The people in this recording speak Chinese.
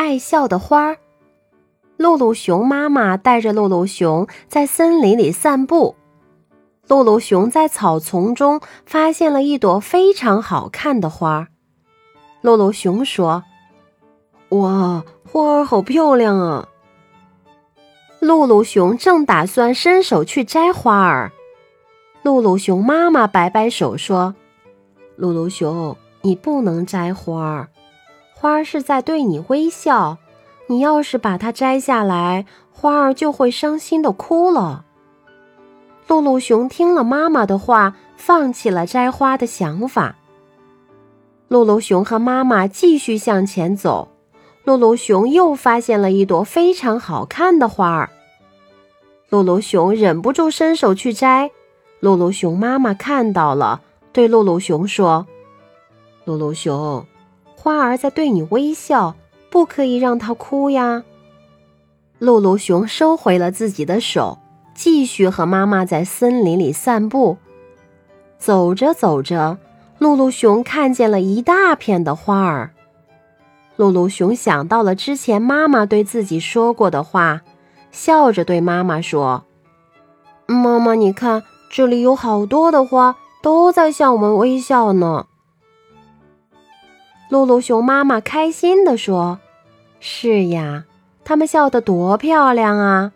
爱笑的花儿。露露熊妈妈带着露露熊在森林里散步。露露熊在草丛中发现了一朵非常好看的花儿。露露熊说：“哇，花儿好漂亮啊！”露露熊正打算伸手去摘花儿，露露熊妈妈摆摆手说：“露露熊，你不能摘花儿，花儿是在对你微笑。你要是把它摘下来，花儿就会伤心的哭了。”露露熊听了妈妈的话，放弃了摘花的想法。露露熊和妈妈继续向前走。露露熊又发现了一朵非常好看的花儿，露露熊忍不住伸手去摘。露露熊妈妈看到了，对露露熊说：“露露熊，花儿在对你微笑，不可以让它哭呀。”露露熊收回了自己的手，继续和妈妈在森林里散步。走着走着，露露熊看见了一大片的花儿。露露熊想到了之前妈妈对自己说过的话，笑着对妈妈说：“妈妈，你看，这里有好多的花，都在向我们微笑呢。”露露熊妈妈开心地说：“是呀，他们笑得多漂亮啊！”